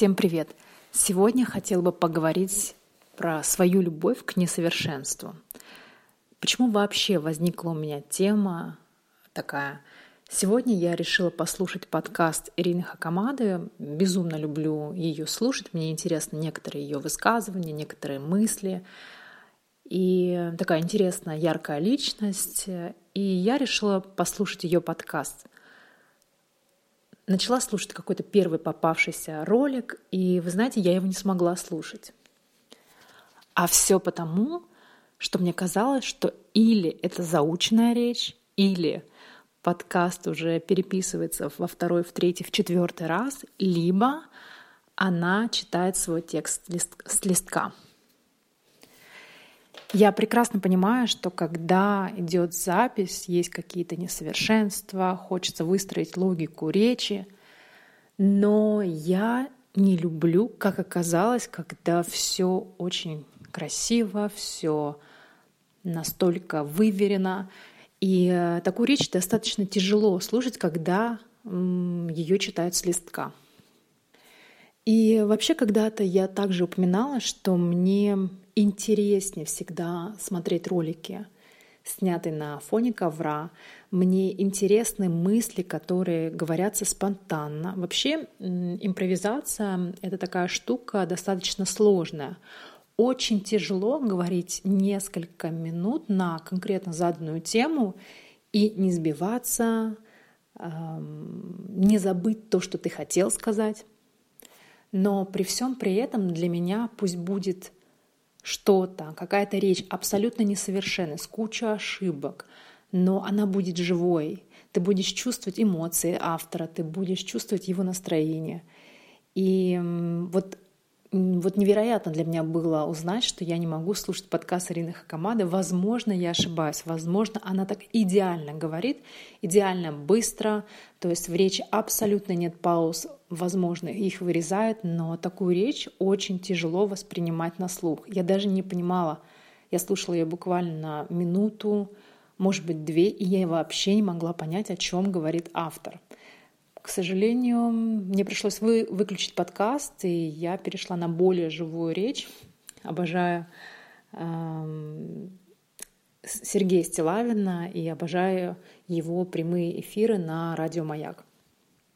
Всем привет! Сегодня хотела бы поговорить про свою любовь к несовершенству. Почему вообще возникла у меня тема такая? Сегодня я решила послушать подкаст Ирины Хакамады. Безумно люблю ее слушать. Мне интересны некоторые ее высказывания, некоторые мысли. И такая интересная, яркая личность. И я решила послушать ее подкаст – начала слушать какой-то первый попавшийся ролик, и вы знаете, я его не смогла слушать. А все потому, что мне казалось, что или это заученная речь, или подкаст уже переписывается во второй, в третий, в четвертый раз, либо она читает свой текст с листка. Я прекрасно понимаю, что когда идет запись, есть какие-то несовершенства, хочется выстроить логику речи, но я не люблю, как оказалось, когда все очень красиво, все настолько выверено. И э, такую речь достаточно тяжело слушать, когда ее читают с листка. И вообще когда-то я также упоминала, что мне интереснее всегда смотреть ролики, снятые на фоне ковра. Мне интересны мысли, которые говорятся спонтанно. Вообще импровизация — это такая штука достаточно сложная. Очень тяжело говорить несколько минут на конкретно заданную тему и не сбиваться, не забыть то, что ты хотел сказать. Но при всем при этом для меня пусть будет что-то, какая-то речь абсолютно несовершенная, с кучей ошибок, но она будет живой. Ты будешь чувствовать эмоции автора, ты будешь чувствовать его настроение. И вот вот невероятно для меня было узнать, что я не могу слушать подкаст Ирины Хакамады. Возможно, я ошибаюсь. Возможно, она так идеально говорит, идеально быстро. То есть в речи абсолютно нет пауз. Возможно, их вырезают, но такую речь очень тяжело воспринимать на слух. Я даже не понимала. Я слушала ее буквально минуту, может быть, две, и я вообще не могла понять, о чем говорит автор. Сожалению, мне пришлось вы, выключить подкаст, и я перешла на более живую речь. Обожаю э, Сергея Стилавина и обожаю его прямые эфиры на радио «Маяк».